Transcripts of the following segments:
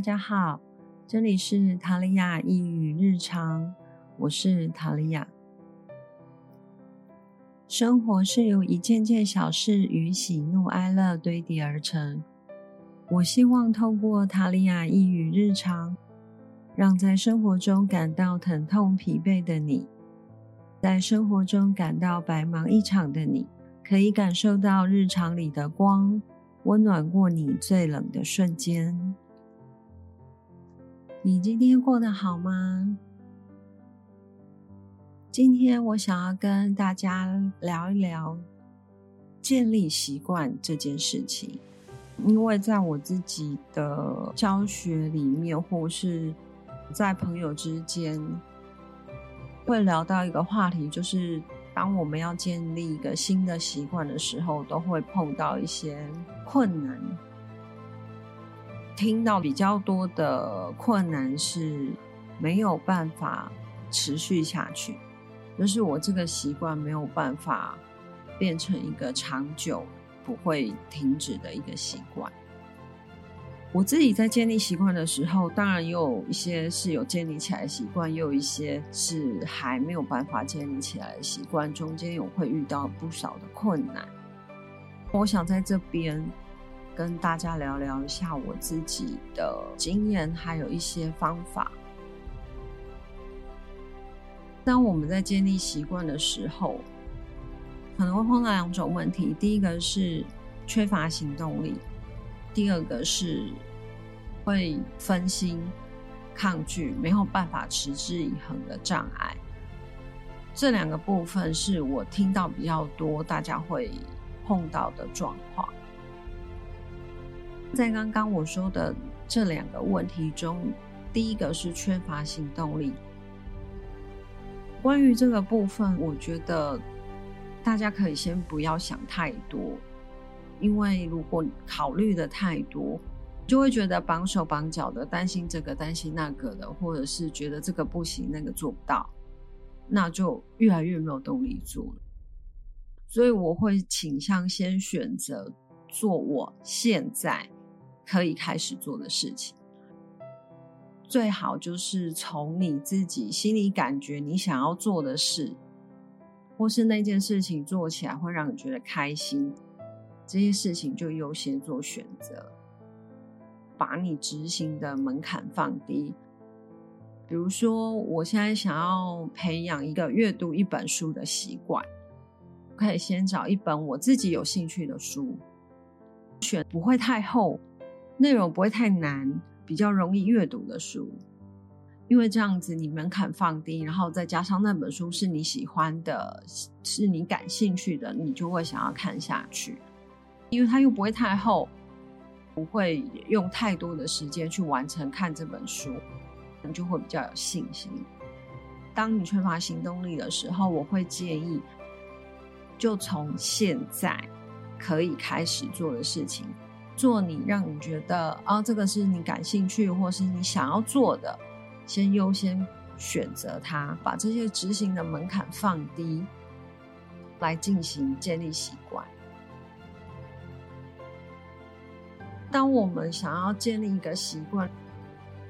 大家好，这里是塔利亚一语日常，我是塔利亚。生活是由一件件小事与喜怒哀乐堆叠而成。我希望透过塔利亚一语日常，让在生活中感到疼痛疲惫的你，在生活中感到白忙一场的你，可以感受到日常里的光。温暖过你最冷的瞬间。你今天过得好吗？今天我想要跟大家聊一聊建立习惯这件事情，因为在我自己的教学里面，或是在朋友之间，会聊到一个话题，就是。当我们要建立一个新的习惯的时候，都会碰到一些困难。听到比较多的困难是没有办法持续下去，就是我这个习惯没有办法变成一个长久不会停止的一个习惯。我自己在建立习惯的时候，当然也有一些是有建立起来习惯，也有一些是还没有办法建立起来的习惯，中间有会遇到不少的困难。我想在这边跟大家聊聊一下我自己的经验，还有一些方法。当我们在建立习惯的时候，可能会碰到两种问题：第一个是缺乏行动力。第二个是会分心、抗拒，没有办法持之以恒的障碍。这两个部分是我听到比较多，大家会碰到的状况。在刚刚我说的这两个问题中，第一个是缺乏行动力。关于这个部分，我觉得大家可以先不要想太多。因为如果考虑的太多，就会觉得绑手绑脚的，担心这个担心那个的，或者是觉得这个不行，那个做不到，那就越来越没有动力做了。所以我会倾向先选择做我现在可以开始做的事情，最好就是从你自己心里感觉你想要做的事，或是那件事情做起来会让你觉得开心。这些事情就优先做选择，把你执行的门槛放低。比如说，我现在想要培养一个阅读一本书的习惯，可以先找一本我自己有兴趣的书，选不会太厚、内容不会太难、比较容易阅读的书。因为这样子，你门槛放低，然后再加上那本书是你喜欢的、是你感兴趣的，你就会想要看下去。因为它又不会太厚，不会用太多的时间去完成看这本书，你就会比较有信心。当你缺乏行动力的时候，我会建议，就从现在可以开始做的事情，做你让你觉得啊，这个是你感兴趣或是你想要做的，先优先选择它，把这些执行的门槛放低，来进行建立习惯。当我们想要建立一个习惯，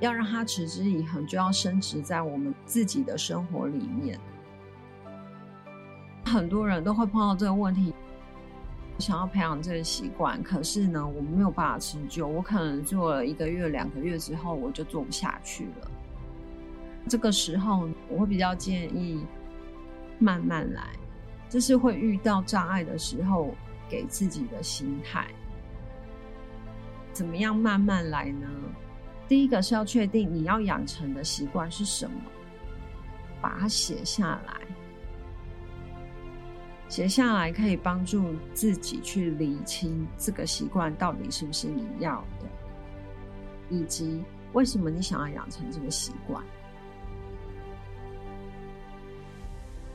要让它持之以恒，就要升值在我们自己的生活里面。很多人都会碰到这个问题，想要培养这个习惯，可是呢，我没有办法持久。我可能做了一个月、两个月之后，我就做不下去了。这个时候，我会比较建议慢慢来，这是会遇到障碍的时候给自己的心态。怎么样慢慢来呢？第一个是要确定你要养成的习惯是什么，把它写下来。写下来可以帮助自己去理清这个习惯到底是不是你要的，以及为什么你想要养成这个习惯。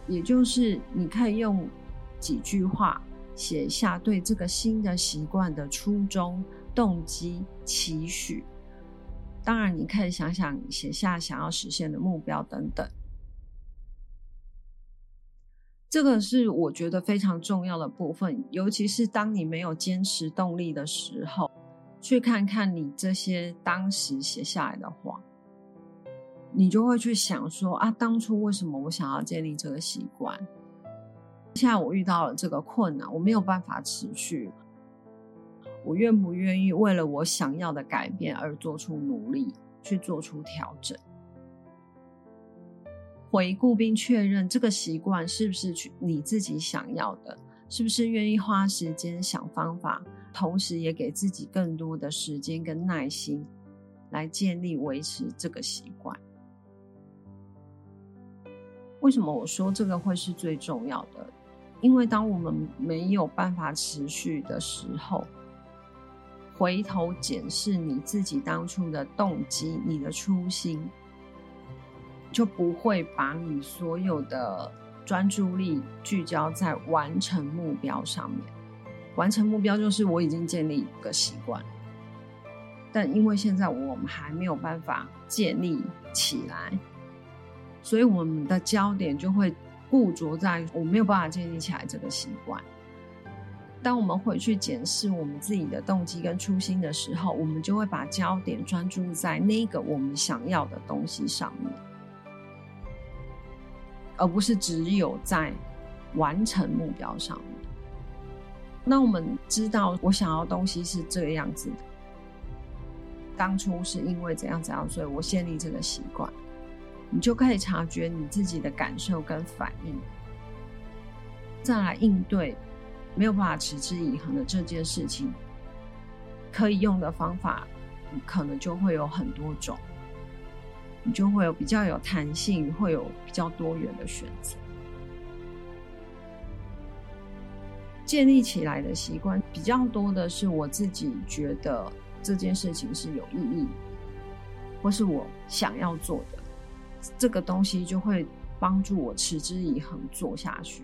也就是你可以用几句话写下对这个新的习惯的初衷。动机、期许，当然你可以想想写下想要实现的目标等等。这个是我觉得非常重要的部分，尤其是当你没有坚持动力的时候，去看看你这些当时写下来的话，你就会去想说啊，当初为什么我想要建立这个习惯？现在我遇到了这个困难，我没有办法持续，我愿不愿意为了我想要的改变而做出努力，去做出调整？回顾并确认这个习惯是不是去你自己想要的，是不是愿意花时间想方法，同时也给自己更多的时间跟耐心，来建立维持这个习惯。为什么我说这个会是最重要的？因为当我们没有办法持续的时候，回头检视你自己当初的动机，你的初心。就不会把你所有的专注力聚焦在完成目标上面。完成目标就是我已经建立一个习惯，但因为现在我们还没有办法建立起来，所以我们的焦点就会固着在我没有办法建立起来这个习惯。当我们回去检视我们自己的动机跟初心的时候，我们就会把焦点专注在那个我们想要的东西上面。而不是只有在完成目标上面。那我们知道，我想要东西是这个样子的。当初是因为怎样怎样，所以我建立这个习惯。你就可以察觉你自己的感受跟反应，再来应对没有办法持之以恒的这件事情。可以用的方法，可能就会有很多种。你就会有比较有弹性，会有比较多元的选择。建立起来的习惯比较多的是我自己觉得这件事情是有意义，或是我想要做的，这个东西就会帮助我持之以恒做下去。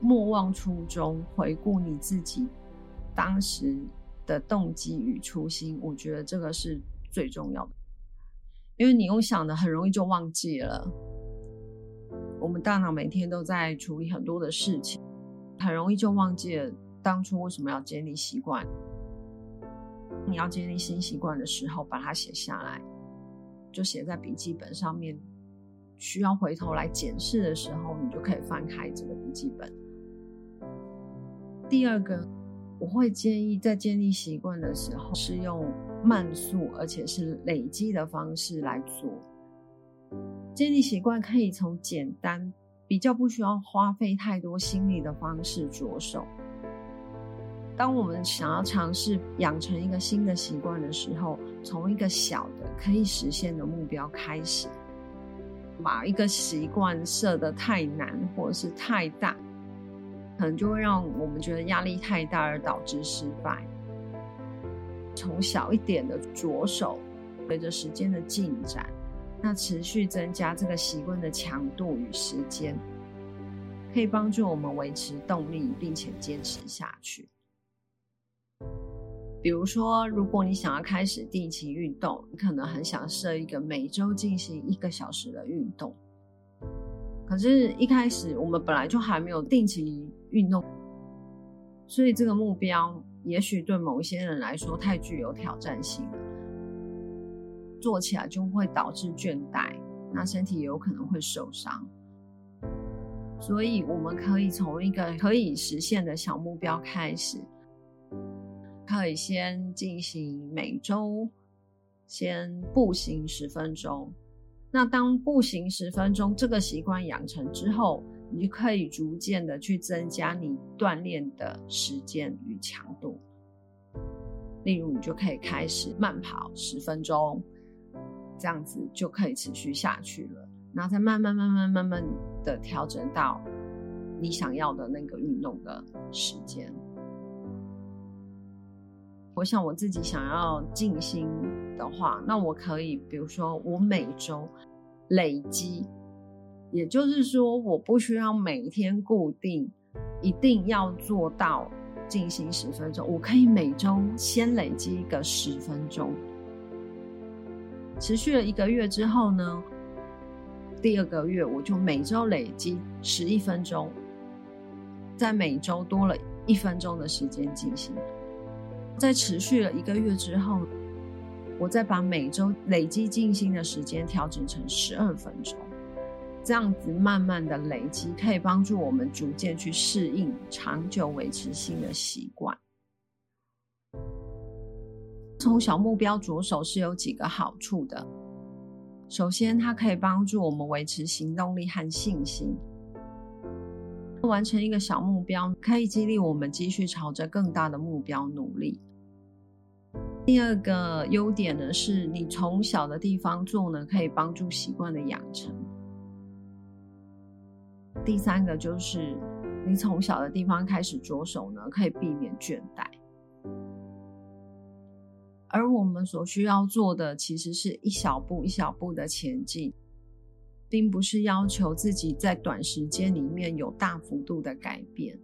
莫忘初衷，回顾你自己当时的动机与初心，我觉得这个是最重要的。因为你用想的很容易就忘记了。我们大脑每天都在处理很多的事情，很容易就忘记了当初为什么要建立习惯。你要建立新习惯的时候，把它写下来，就写在笔记本上面。需要回头来检视的时候，你就可以翻开这个笔记本。第二个，我会建议在建立习惯的时候是用。慢速，而且是累积的方式来做。建立习惯可以从简单、比较不需要花费太多心力的方式着手。当我们想要尝试养成一个新的习惯的时候，从一个小的可以实现的目标开始。把一个习惯设得太难或者是太大，可能就会让我们觉得压力太大，而导致失败。从小一点的着手，随着时间的进展，那持续增加这个习惯的强度与时间，可以帮助我们维持动力，并且坚持下去。比如说，如果你想要开始定期运动，你可能很想设一个每周进行一个小时的运动，可是，一开始我们本来就还没有定期运动，所以这个目标。也许对某一些人来说太具有挑战性了，做起来就会导致倦怠，那身体也有可能会受伤。所以我们可以从一个可以实现的小目标开始，可以先进行每周先步行十分钟。那当步行十分钟这个习惯养成之后，你就可以逐渐的去增加你锻炼的时间与强度，例如你就可以开始慢跑十分钟，这样子就可以持续下去了，然后再慢慢慢慢慢慢的调整到你想要的那个运动的时间。我想我自己想要静心的话，那我可以，比如说我每周累积。也就是说，我不需要每天固定，一定要做到静心十分钟。我可以每周先累积一个十分钟，持续了一个月之后呢，第二个月我就每周累积十一分钟，在每周多了一分钟的时间进行。在持续了一个月之后，我再把每周累积静心的时间调整成十二分钟，这样子慢慢的累积，可以帮助我们逐渐去适应，长久维持新的习惯。从小目标着手是有几个好处的。首先，它可以帮助我们维持行动力和信心。完成一个小目标，可以激励我们继续朝着更大的目标努力。第二个优点呢，是你从小的地方做呢，可以帮助习惯的养成。第三个就是你从小的地方开始着手呢，可以避免倦怠。而我们所需要做的，其实是一小步一小步的前进。并不是要求自己在短时间里面有大幅度的改变，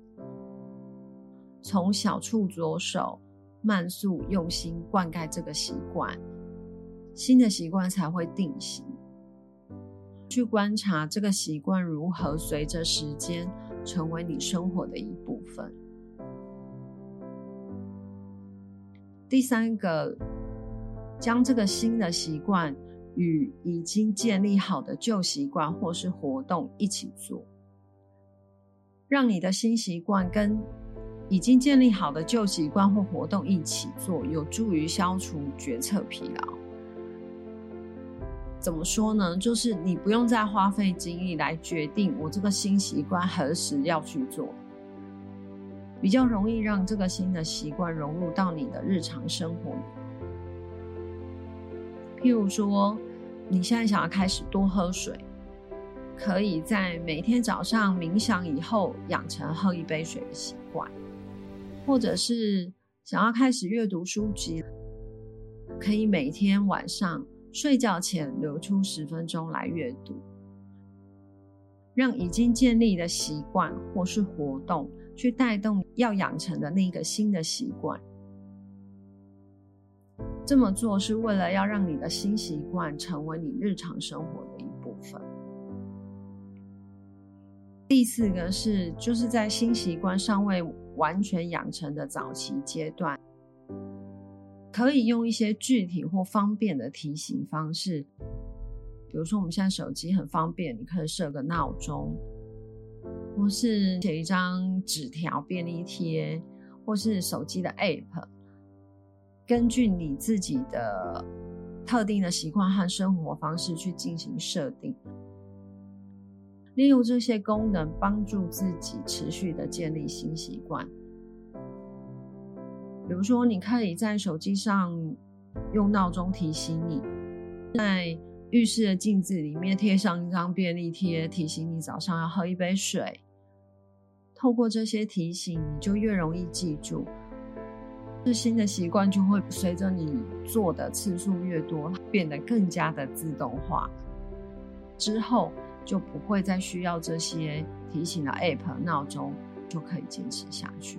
从小处着手，慢速用心灌溉这个习惯，新的习惯才会定型。去观察这个习惯如何随着时间成为你生活的一部分。第三个，将这个新的习惯。与已经建立好的旧习惯或是活动一起做，让你的新习惯跟已经建立好的旧习惯或活动一起做，有助于消除决策疲劳。怎么说呢？就是你不用再花费精力来决定我这个新习惯何时要去做，比较容易让这个新的习惯融入到你的日常生活。譬如说，你现在想要开始多喝水，可以在每天早上冥想以后养成喝一杯水的习惯；或者是想要开始阅读书籍，可以每天晚上睡觉前留出十分钟来阅读，让已经建立的习惯或是活动去带动要养成的那个新的习惯。这么做是为了要让你的新习惯成为你日常生活的一部分。第四个是，就是在新习惯尚未完全养成的早期阶段，可以用一些具体或方便的提醒方式，比如说我们现在手机很方便，你可以设个闹钟，或是写一张纸条、便利贴，或是手机的 App。根据你自己的特定的习惯和生活方式去进行设定，利用这些功能帮助自己持续的建立新习惯。比如说，你可以在手机上用闹钟提醒你，在浴室的镜子里面贴上一张便利贴，提醒你早上要喝一杯水。透过这些提醒，你就越容易记住。是新的习惯就会随着你做的次数越多，变得更加的自动化。之后就不会再需要这些提醒的 App、闹钟，就可以坚持下去。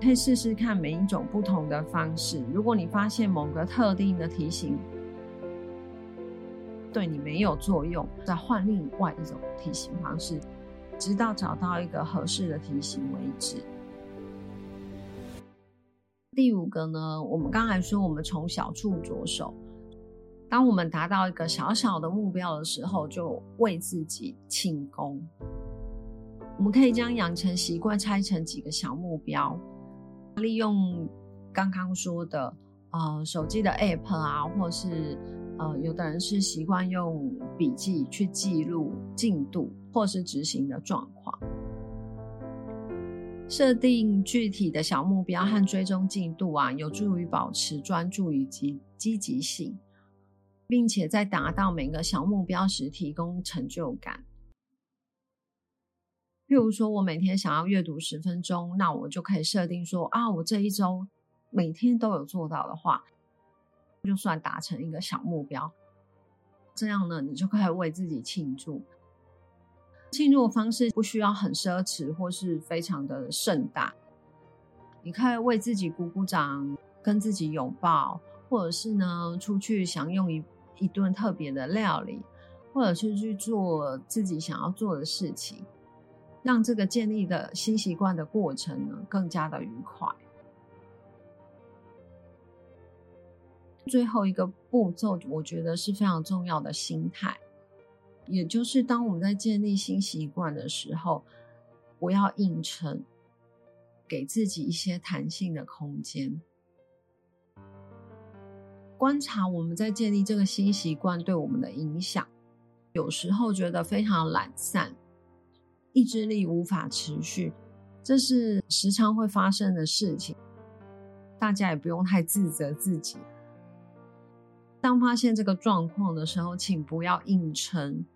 可以试试看每一种不同的方式。如果你发现某个特定的提醒对你没有作用，再换另外一种提醒方式，直到找到一个合适的提醒为止。第五个呢，我们刚才说，我们从小处着手。当我们达到一个小小的目标的时候，就为自己庆功。我们可以将养成习惯拆成几个小目标，利用刚刚说的呃手机的 App 啊，或是呃有的人是习惯用笔记去记录进度或是执行的状况。设定具体的小目标和追踪进度啊，有助于保持专注以及积极性，并且在达到每个小目标时提供成就感。譬如说，我每天想要阅读十分钟，那我就可以设定说啊，我这一周每天都有做到的话，就算达成一个小目标。这样呢，你就可以为自己庆祝。庆祝的方式不需要很奢侈或是非常的盛大，你可以为自己鼓鼓掌，跟自己拥抱，或者是呢出去享用一一顿特别的料理，或者是去做自己想要做的事情，让这个建立的新习惯的过程呢更加的愉快。最后一个步骤，我觉得是非常重要的心态，也就是当我们在建立新习惯的时候，不要硬撑，给自己一些弹性的空间。观察我们在建立这个新习惯对我们的影响，有时候觉得非常懒散，意志力无法持续，这是时常会发生的事情。大家也不用太自责自己。当发现这个状况的时候，请不要硬撑，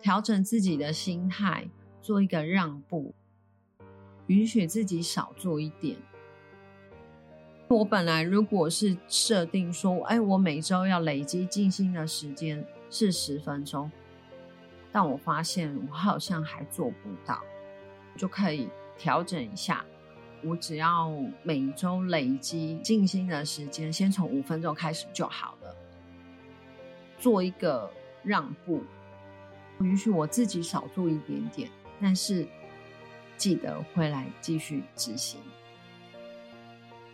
调整自己的心态，做一个让步，允许自己少做一点。我本来如果是设定说，哎，我每周要累积静心的时间是十分钟，但我发现我好像还做不到，就可以调整一下。我只要每周累积静心的时间，先从五分钟开始就好了。做一个让步，允许我自己少做一点点，但是记得回来继续执行。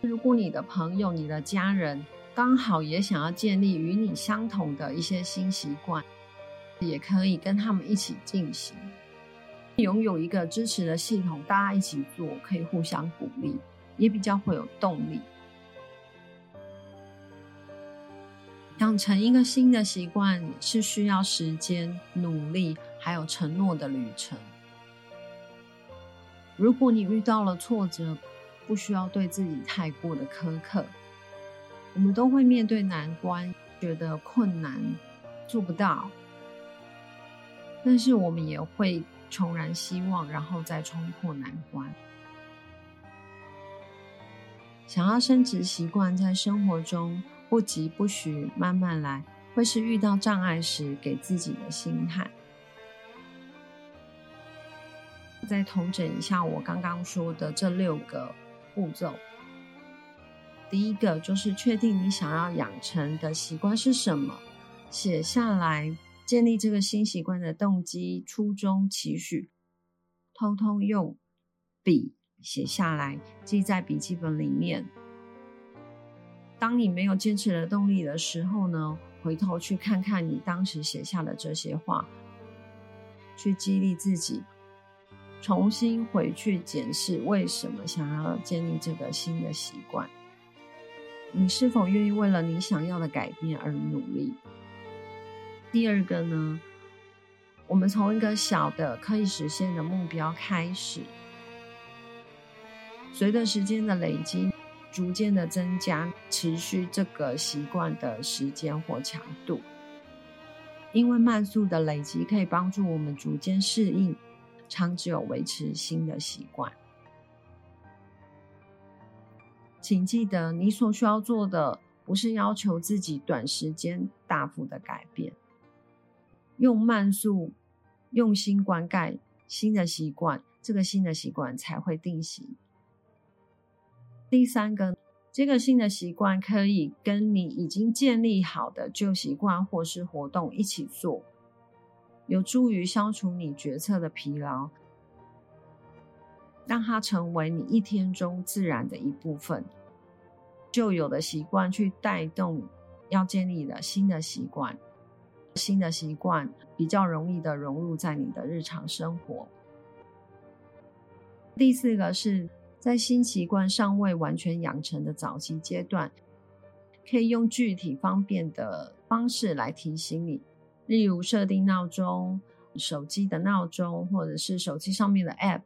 如果你的朋友、你的家人刚好也想要建立与你相同的一些新习惯，也可以跟他们一起进行。拥有一个支持的系统，大家一起做，可以互相鼓励，也比较会有动力。养成一个新的习惯是需要时间、努力还有承诺的旅程。如果你遇到了挫折，不需要对自己太过的苛刻，我们都会面对难关，觉得困难，做不到。但是我们也会重燃希望，然后再冲破难关。想要升职习惯，在生活中不急不徐，慢慢来，会是遇到障碍时给自己的心态。再统整一下我刚刚说的这六个。步骤，第一个就是确定你想要养成的习惯是什么，写下来，建立这个新习惯的动机、初衷、期许，偷偷用笔写下来，记在笔记本里面。当你没有坚持的动力的时候呢，回头去看看你当时写下的这些话，去激励自己。重新回去检视为什么想要建立这个新的习惯，你是否愿意为了你想要的改变而努力？第二个呢，我们从一个小的可以实现的目标开始，随着时间的累积，逐渐的增加持续这个习惯的时间或强度，因为慢速的累积可以帮助我们逐渐适应。长久维持新的习惯，请记得，你所需要做的不是要求自己短时间大幅的改变，用慢速、用心灌溉新的习惯，这个新的习惯才会定型。第三个，这个新的习惯可以跟你已经建立好的旧习惯或是活动一起做。有助于消除你决策的疲劳，让它成为你一天中自然的一部分。旧有的习惯去带动要建立的新的习惯，新的习惯比较容易的融入在你的日常生活。第四个是在新习惯尚未完全养成的早期阶段，可以用具体方便的方式来提醒你。例如设定闹钟、手机的闹钟，或者是手机上面的 App，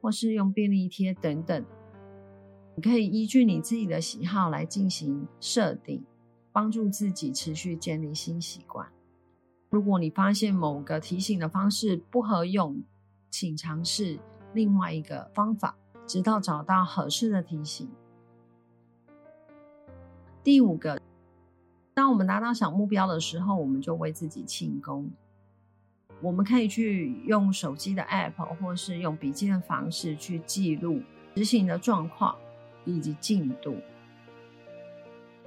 或是用便利贴等等，你可以依据你自己的喜好来进行设定，帮助自己持续建立新习惯。如果你发现某个提醒的方式不合用，请尝试另外一个方法，直到找到合适的提醒。第五个。当我们达到小目标的时候，我们就为自己庆功。我们可以去用手机的 App，或是用笔记的方式去记录执行的状况以及进度，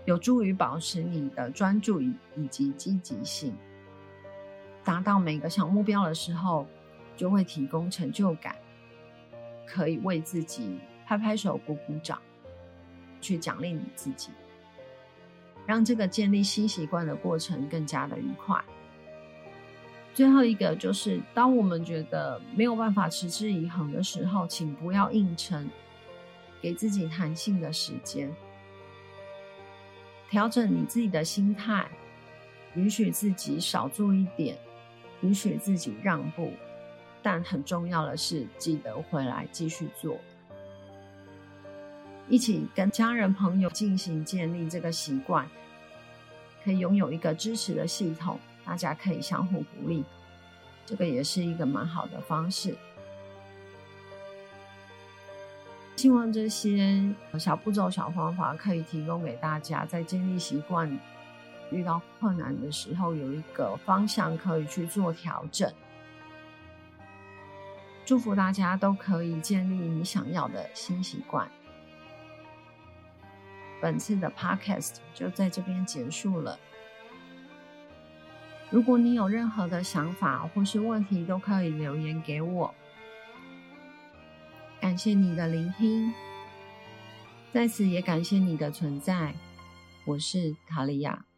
有助于保持你的专注以以及积极性。达到每个小目标的时候，就会提供成就感，可以为自己拍拍手、鼓鼓掌，去奖励你自己。让这个建立新习惯的过程更加的愉快。最后一个就是，当我们觉得没有办法持之以恒的时候，请不要硬撑，给自己弹性的时间，调整你自己的心态，允许自己少做一点，允许自己让步，但很重要的是，记得回来继续做，一起跟家人朋友进行建立这个习惯，可以拥有一个支持的系统。大家可以相互鼓励，这个也是一个蛮好的方式。希望这些小步骤、小方法可以提供给大家，在建立习惯遇到困难的时候，有一个方向可以去做调整。祝福大家都可以建立你想要的新习惯。本次的 Podcast 就在这边结束了。如果你有任何的想法或是问题，都可以留言给我。感谢你的聆听，在此也感谢你的存在。我是塔利亚。